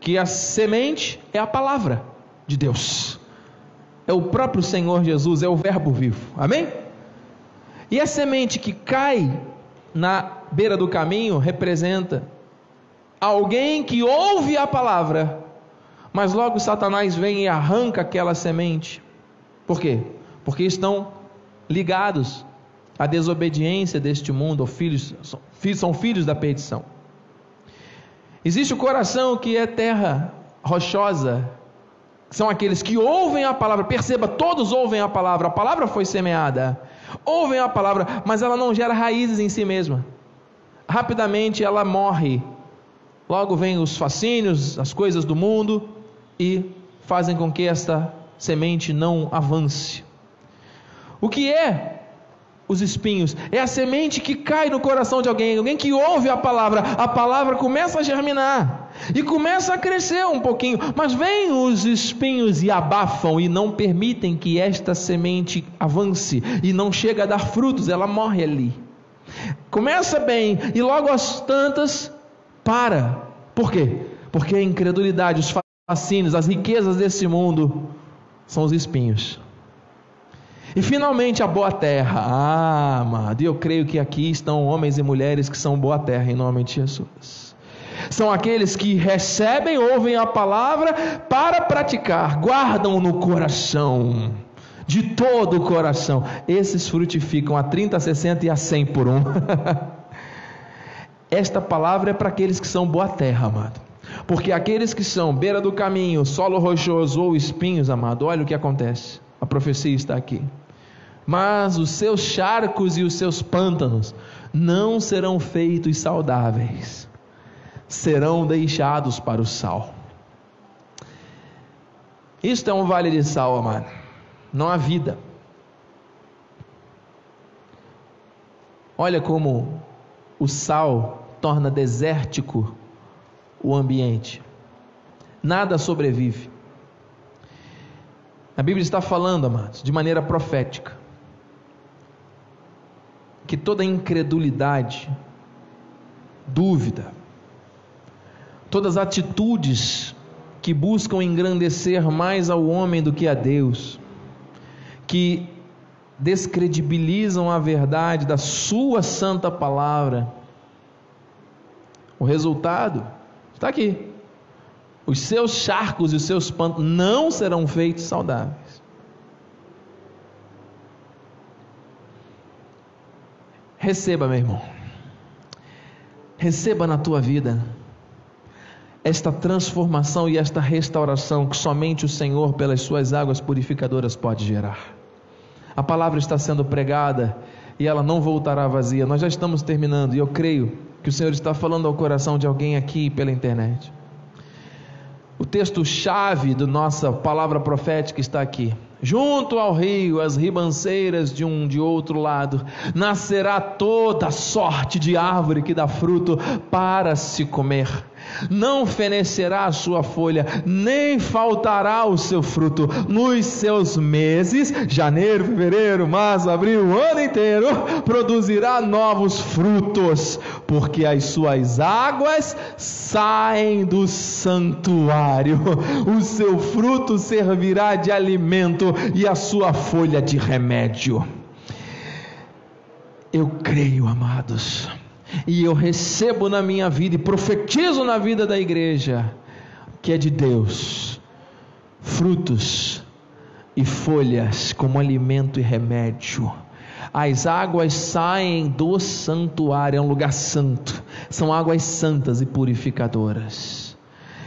A: que a semente é a palavra de Deus. É o próprio Senhor Jesus, é o verbo vivo. Amém? E a semente que cai na beira do caminho representa alguém que ouve a palavra, mas logo Satanás vem e arranca aquela semente por quê? Porque estão ligados à desobediência deste mundo, filhos, são filhos da perdição. Existe o coração que é terra rochosa, são aqueles que ouvem a palavra, perceba, todos ouvem a palavra, a palavra foi semeada, ouvem a palavra, mas ela não gera raízes em si mesma. Rapidamente ela morre. Logo vem os fascínios, as coisas do mundo e fazem com que esta semente não avance. O que é os espinhos? É a semente que cai no coração de alguém, alguém que ouve a palavra, a palavra começa a germinar e começa a crescer um pouquinho, mas vem os espinhos e abafam e não permitem que esta semente avance e não chega a dar frutos, ela morre ali. Começa bem e logo as tantas para. Por quê? Porque a incredulidade, os fascínios, as riquezas desse mundo são os espinhos. E finalmente a boa terra. Ah, amado, eu creio que aqui estão homens e mulheres que são boa terra em nome de Jesus. São aqueles que recebem, ouvem a palavra para praticar, guardam no coração, de todo o coração. Esses frutificam a 30, a 60 e a 100 por um. Esta palavra é para aqueles que são boa terra, amado. Porque aqueles que são beira do caminho, solo rochoso ou espinhos, amado, olha o que acontece. A profecia está aqui. Mas os seus charcos e os seus pântanos não serão feitos saudáveis, serão deixados para o sal. Isto é um vale de sal, amado. Não há vida. Olha como o sal torna desértico o ambiente. nada sobrevive. A Bíblia está falando, amados, de maneira profética, que toda incredulidade, dúvida, todas as atitudes que buscam engrandecer mais ao homem do que a Deus, que descredibilizam a verdade da Sua santa palavra, o resultado está aqui. Os seus charcos e os seus pantos não serão feitos saudáveis. Receba, meu irmão. Receba na tua vida esta transformação e esta restauração que somente o Senhor, pelas suas águas purificadoras, pode gerar. A palavra está sendo pregada e ela não voltará vazia. Nós já estamos terminando e eu creio que o Senhor está falando ao coração de alguém aqui pela internet. O texto-chave da nossa palavra profética está aqui. Junto ao rio, as ribanceiras de um de outro lado, nascerá toda sorte de árvore que dá fruto para se comer não fenecerá a sua folha, nem faltará o seu fruto. Nos seus meses, janeiro, fevereiro, março, abril, o ano inteiro, produzirá novos frutos, porque as suas águas saem do santuário. O seu fruto servirá de alimento e a sua folha de remédio. Eu creio, amados e eu recebo na minha vida e profetizo na vida da igreja que é de Deus frutos e folhas como alimento e remédio. As águas saem do santuário, é um lugar santo, são águas santas e purificadoras.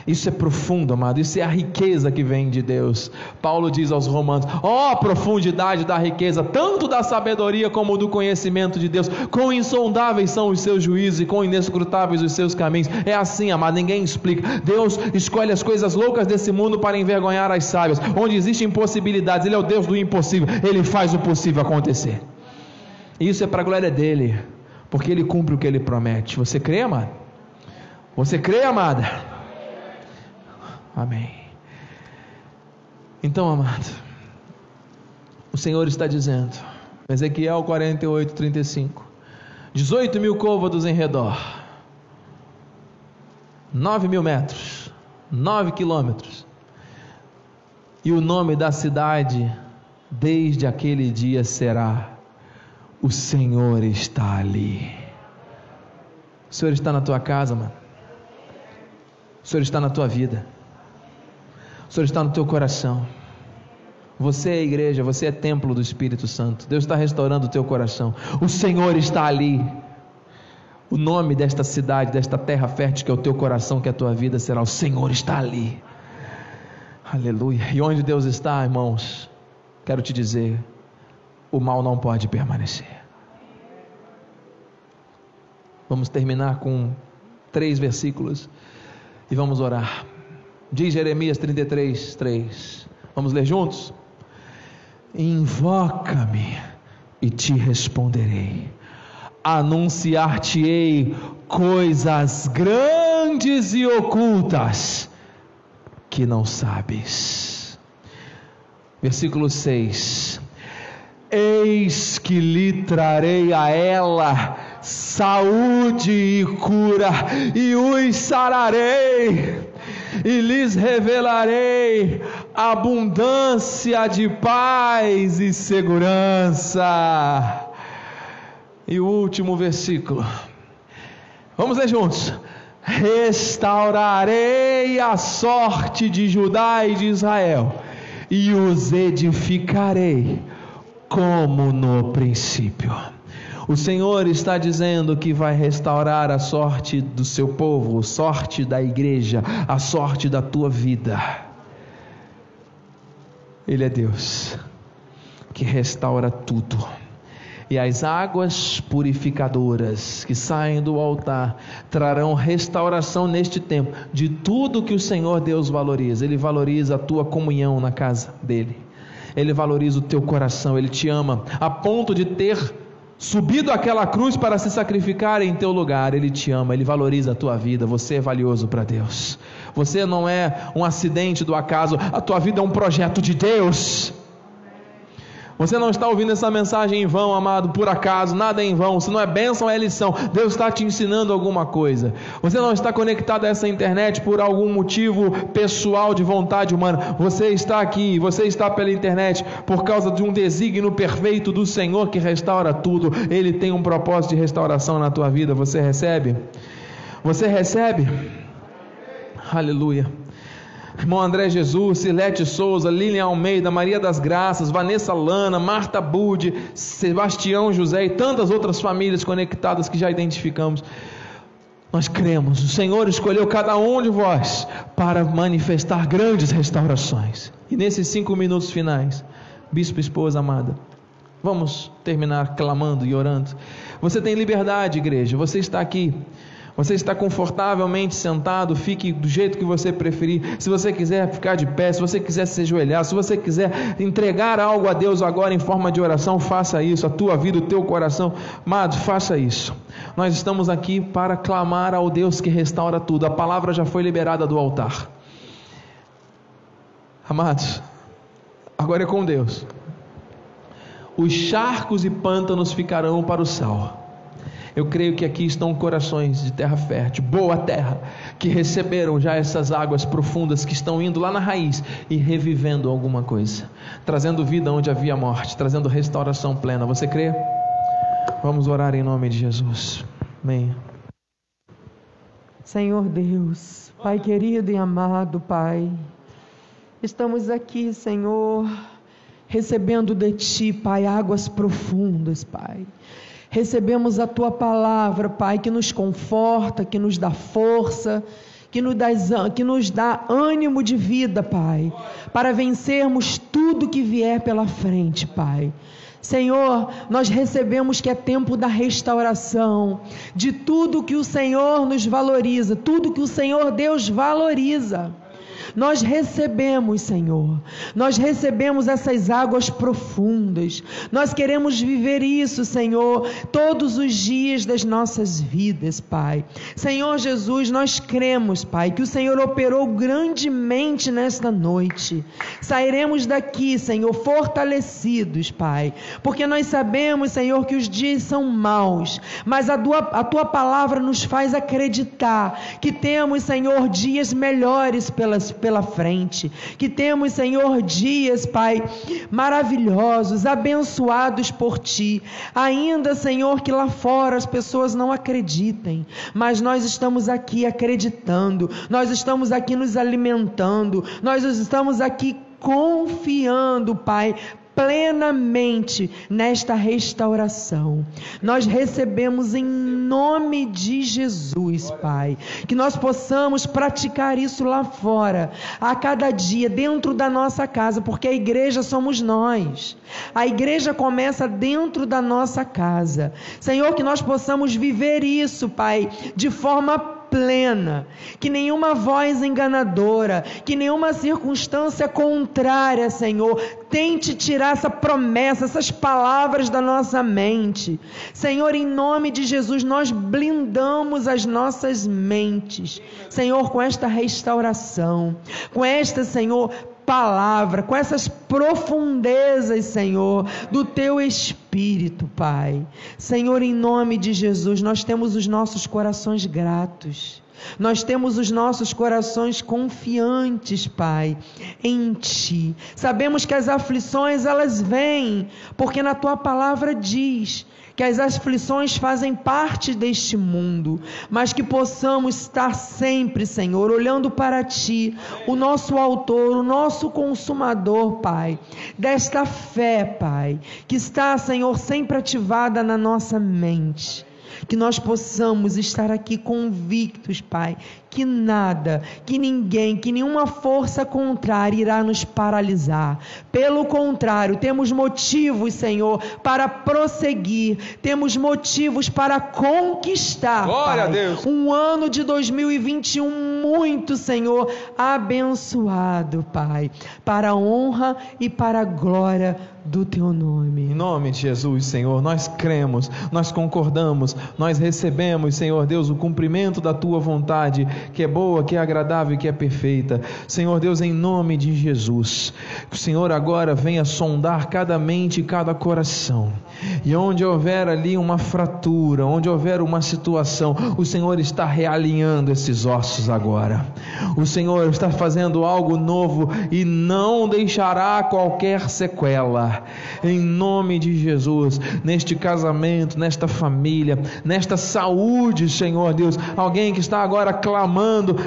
A: Isso é profundo, amado. Isso é a riqueza que vem de Deus. Paulo diz aos Romanos: ó oh, profundidade da riqueza, tanto da sabedoria como do conhecimento de Deus. Quão insondáveis são os seus juízos e quão inescrutáveis os seus caminhos. É assim, amado. Ninguém explica. Deus escolhe as coisas loucas desse mundo para envergonhar as sábias. Onde existem impossibilidades, Ele é o Deus do impossível. Ele faz o possível acontecer. Isso é para a glória dele, porque Ele cumpre o que Ele promete. Você crê, amado? Você crê, amada? Amém. Então, amado, o Senhor está dizendo, Ezequiel 48, 35: 18 mil côvados em redor, 9 mil metros, 9 quilômetros, e o nome da cidade, desde aquele dia será: O Senhor está ali. O Senhor está na tua casa, mano. O Senhor está na tua vida. O Senhor está no teu coração. Você é igreja, você é templo do Espírito Santo. Deus está restaurando o teu coração. O Senhor está ali. O nome desta cidade, desta terra fértil que é o teu coração, que é a tua vida, será: O Senhor está ali. Aleluia. E onde Deus está, irmãos, quero te dizer: o mal não pode permanecer. Vamos terminar com três versículos e vamos orar. Diz Jeremias 33, 3. Vamos ler juntos? Invoca-me e te responderei. Anunciar-te-ei coisas grandes e ocultas que não sabes. Versículo 6. Eis que lhe trarei a ela saúde e cura, e os sararei e lhes revelarei abundância de paz e segurança. E o último versículo. Vamos ler juntos. Restaurarei a sorte de Judá e de Israel, e os edificarei como no princípio. O Senhor está dizendo que vai restaurar a sorte do seu povo, a sorte da igreja, a sorte da tua vida. Ele é Deus que restaura tudo. E as águas purificadoras que saem do altar trarão restauração neste tempo de tudo que o Senhor Deus valoriza. Ele valoriza a tua comunhão na casa dele. Ele valoriza o teu coração, ele te ama a ponto de ter subido àquela cruz para se sacrificar em teu lugar. Ele te ama, ele valoriza a tua vida. Você é valioso para Deus. Você não é um acidente do acaso, a tua vida é um projeto de Deus. Você não está ouvindo essa mensagem em vão, amado, por acaso, nada é em vão. Se não é bênção, é lição. Deus está te ensinando alguma coisa. Você não está conectado a essa internet por algum motivo pessoal de vontade humana. Você está aqui, você está pela internet por causa de um desígnio perfeito do Senhor que restaura tudo. Ele tem um propósito de restauração na tua vida. Você recebe? Você recebe? Aleluia. Irmão André Jesus, Silete Souza, Lilian Almeida, Maria das Graças, Vanessa Lana, Marta Budi, Sebastião José e tantas outras famílias conectadas que já identificamos. Nós cremos, o Senhor escolheu cada um de vós para manifestar grandes restaurações. E nesses cinco minutos finais, Bispo Esposa amada, vamos terminar clamando e orando. Você tem liberdade, igreja, você está aqui. Você está confortavelmente sentado, fique do jeito que você preferir. Se você quiser ficar de pé, se você quiser se ajoelhar, se você quiser entregar algo a Deus agora em forma de oração, faça isso. A tua vida, o teu coração, amado, faça isso. Nós estamos aqui para clamar ao Deus que restaura tudo. A palavra já foi liberada do altar. Amados, agora é com Deus. Os charcos e pântanos ficarão para o céu eu creio que aqui estão corações de terra fértil, boa terra, que receberam já essas águas profundas que estão indo lá na raiz e revivendo alguma coisa, trazendo vida onde havia morte, trazendo restauração plena. Você crê? Vamos orar em nome de Jesus. Amém.
B: Senhor Deus, Pai querido e amado Pai, estamos aqui, Senhor, recebendo de Ti, Pai, águas profundas, Pai recebemos a tua palavra, Pai, que nos conforta, que nos dá força, que nos, dá, que nos dá ânimo de vida, Pai, para vencermos tudo que vier pela frente, Pai. Senhor, nós recebemos que é tempo da restauração, de tudo que o Senhor nos valoriza, tudo que o Senhor Deus valoriza. Nós recebemos, Senhor, nós recebemos essas águas profundas. Nós queremos viver isso, Senhor, todos os dias das nossas vidas, Pai. Senhor Jesus, nós cremos, Pai, que o Senhor operou grandemente nesta noite. Sairemos daqui, Senhor, fortalecidos, Pai, porque nós sabemos, Senhor, que os dias são maus, mas a tua, a tua palavra nos faz acreditar que temos, Senhor, dias melhores pelas pela frente. Que temos, Senhor, dias, Pai, maravilhosos, abençoados por Ti. Ainda, Senhor, que lá fora as pessoas não acreditem, mas nós estamos aqui acreditando, nós estamos aqui nos alimentando, nós estamos aqui confiando, Pai, plenamente nesta restauração. Nós recebemos em nome de Jesus, Pai, que nós possamos praticar isso lá fora, a cada dia, dentro da nossa casa, porque a igreja somos nós. A igreja começa dentro da nossa casa. Senhor, que nós possamos viver isso, Pai, de forma plena, que nenhuma voz enganadora, que nenhuma circunstância contrária, Senhor, tente tirar essa promessa, essas palavras da nossa mente. Senhor, em nome de Jesus, nós blindamos as nossas mentes, Senhor, com esta restauração, com esta, Senhor, palavra, com essas profundezas, Senhor, do teu espírito, Pai. Senhor, em nome de Jesus, nós temos os nossos corações gratos. Nós temos os nossos corações confiantes, Pai, em Ti. Sabemos que as aflições elas vêm, porque na Tua palavra diz que as aflições fazem parte deste mundo, mas que possamos estar sempre, Senhor, olhando para Ti, o nosso Autor, o nosso Consumador, Pai, desta fé, Pai, que está, Senhor, sempre ativada na nossa mente que nós possamos estar aqui convictos, Pai, que nada, que ninguém, que nenhuma força contrária irá nos paralisar. Pelo contrário, temos motivos, Senhor, para prosseguir, temos motivos para conquistar. Glória Pai, a Deus. Um ano de 2021 muito, Senhor, abençoado, Pai, para a honra e para a glória do teu nome.
A: Em nome de Jesus, Senhor, nós cremos, nós concordamos, nós recebemos, Senhor Deus, o cumprimento da tua vontade, que é boa, que é agradável e que é perfeita. Senhor Deus, em nome de Jesus, que o Senhor agora venha sondar cada mente e cada coração. E onde houver ali uma fratura, onde houver uma situação, o Senhor está realinhando esses ossos agora. O Senhor está fazendo algo novo e não deixará qualquer sequela em nome de Jesus, neste casamento, nesta família, nesta saúde, Senhor Deus. Alguém que está agora clamando,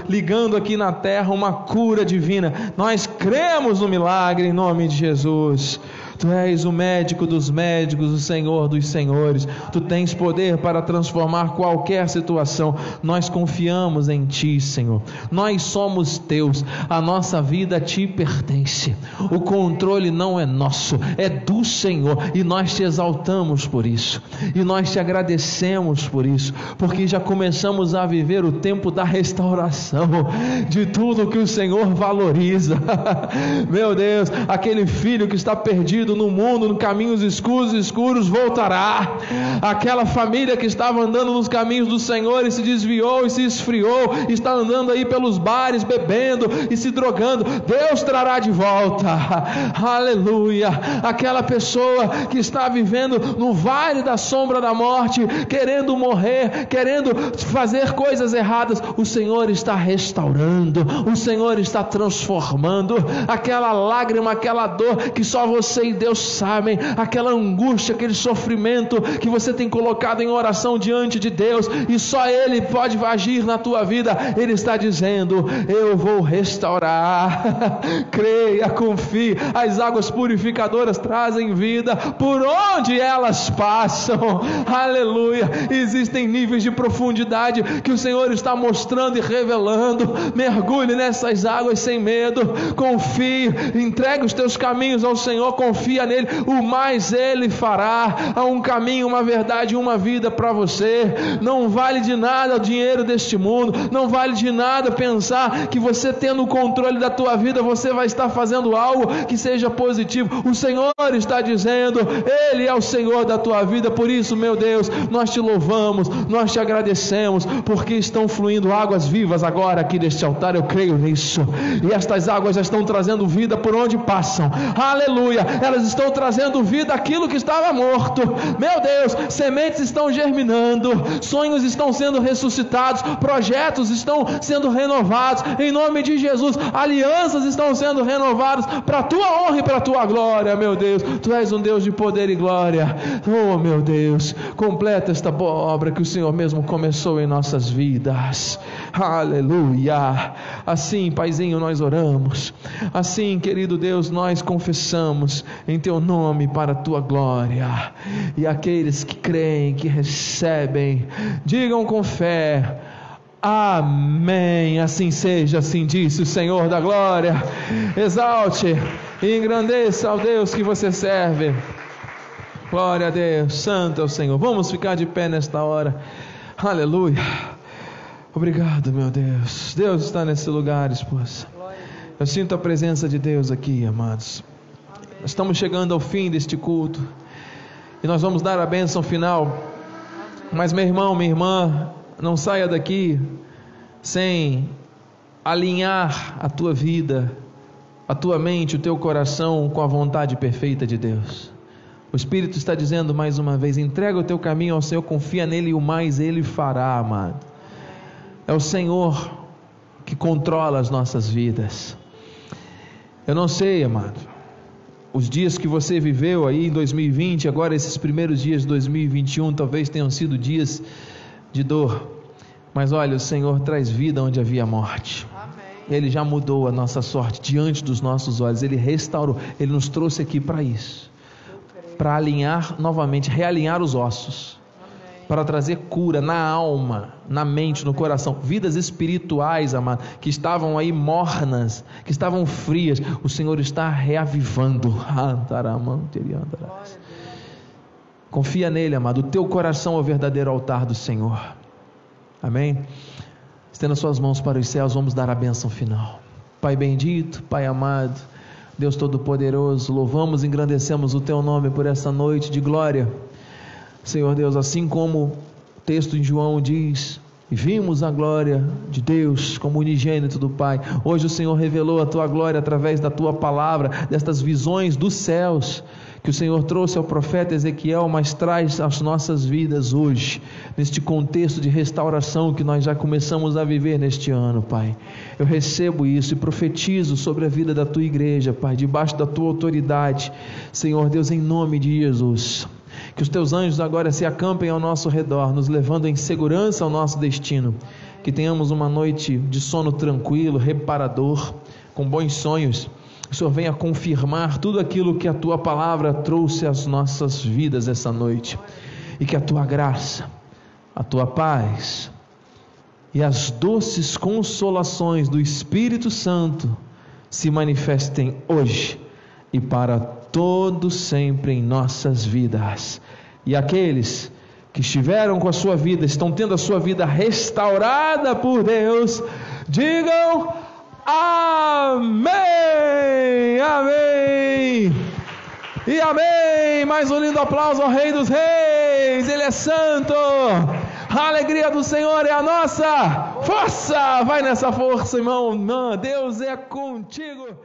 A: ligando aqui na terra uma cura divina. Nós cremos no milagre em nome de Jesus. Tu és o médico dos médicos, o Senhor dos senhores. Tu tens poder para transformar qualquer situação. Nós confiamos em Ti, Senhor. Nós somos Teus. A nossa vida te pertence. O controle não é nosso, é do Senhor. E nós te exaltamos por isso. E nós te agradecemos por isso, porque já começamos a viver o tempo da restauração de tudo que o Senhor valoriza. Meu Deus, aquele filho que está perdido perdido no mundo, em caminhos escuros escuros, voltará. Aquela família que estava andando nos caminhos do Senhor e se desviou e se esfriou, está andando aí pelos bares, bebendo e se drogando, Deus trará de volta. Aleluia. Aquela pessoa que está vivendo no vale da sombra da morte, querendo morrer, querendo fazer coisas erradas, o Senhor está restaurando, o Senhor está transformando aquela lágrima, aquela dor que só você Deus sabem, aquela angústia, aquele sofrimento que você tem colocado em oração diante de Deus, e só Ele pode agir na tua vida. Ele está dizendo: Eu vou restaurar. Creia, confie. As águas purificadoras trazem vida por onde elas passam. Aleluia. Existem níveis de profundidade que o Senhor está mostrando e revelando. Mergulhe nessas águas sem medo. Confie, entregue os teus caminhos ao Senhor. Confie confia nele, o mais ele fará. Há um caminho, uma verdade, uma vida para você. Não vale de nada o dinheiro deste mundo, não vale de nada pensar que você tendo o controle da tua vida, você vai estar fazendo algo que seja positivo. O Senhor está dizendo, ele é o Senhor da tua vida. Por isso, meu Deus, nós te louvamos, nós te agradecemos, porque estão fluindo águas vivas agora aqui deste altar. Eu creio nisso. E estas águas já estão trazendo vida por onde passam. Aleluia. Elas elas estão trazendo vida àquilo que estava morto. Meu Deus, sementes estão germinando, sonhos estão sendo ressuscitados, projetos estão sendo renovados em nome de Jesus, alianças estão sendo renovadas para a tua honra e para a tua glória, meu Deus. Tu és um Deus de poder e glória. Oh, meu Deus, completa esta boa obra que o Senhor mesmo começou em nossas vidas. Aleluia. Assim, Paizinho, nós oramos. Assim, querido Deus, nós confessamos em teu nome para a tua glória. E aqueles que creem, que recebem, digam com fé. Amém. Assim seja, assim disse o Senhor da glória. Exalte e engrandeça ao Deus que você serve. Glória a Deus, santo é o Senhor. Vamos ficar de pé nesta hora. Aleluia. Obrigado, meu Deus. Deus está nesse lugar, esposa. Eu sinto a presença de Deus aqui, amados. Estamos chegando ao fim deste culto e nós vamos dar a bênção final. Mas, meu irmão, minha irmã, não saia daqui sem alinhar a tua vida, a tua mente, o teu coração com a vontade perfeita de Deus. O Espírito está dizendo mais uma vez: entrega o teu caminho ao Senhor, confia nele e o mais ele fará, amado. É o Senhor que controla as nossas vidas. Eu não sei, amado, os dias que você viveu aí em 2020, agora esses primeiros dias de 2021, talvez tenham sido dias de dor. Mas olha, o Senhor traz vida onde havia morte. Ele já mudou a nossa sorte diante dos nossos olhos. Ele restaurou. Ele nos trouxe aqui para isso para alinhar novamente, realinhar os ossos para trazer cura na alma, na mente, no coração, vidas espirituais, amado, que estavam aí mornas, que estavam frias, o Senhor está reavivando. Confia nele, amado. O teu coração é o verdadeiro altar do Senhor. Amém? Estenda suas mãos para os céus, vamos dar a bênção final. Pai bendito, Pai amado, Deus Todo-Poderoso, louvamos e engrandecemos o Teu nome por essa noite de glória. Senhor Deus, assim como o texto em João diz, vimos a glória de Deus como unigênito do Pai. Hoje o Senhor revelou a tua glória através da tua palavra, destas visões dos céus que o Senhor trouxe ao profeta Ezequiel, mas traz às nossas vidas hoje, neste contexto de restauração que nós já começamos a viver neste ano, Pai. Eu recebo isso e profetizo sobre a vida da tua igreja, Pai, debaixo da tua autoridade, Senhor Deus, em nome de Jesus. Que os teus anjos agora se acampem ao nosso redor, nos levando em segurança ao nosso destino. Que tenhamos uma noite de sono tranquilo, reparador, com bons sonhos. Que o Senhor venha confirmar tudo aquilo que a tua palavra trouxe às nossas vidas essa noite. E que a tua graça, a tua paz e as doces consolações do Espírito Santo se manifestem hoje e para todo sempre em nossas vidas. E aqueles que estiveram com a sua vida, estão tendo a sua vida restaurada por Deus, digam amém, amém. E amém! Mais um lindo aplauso ao Rei dos Reis, Ele é santo! A alegria do Senhor é a nossa força! Vai nessa força, irmão! Deus é contigo!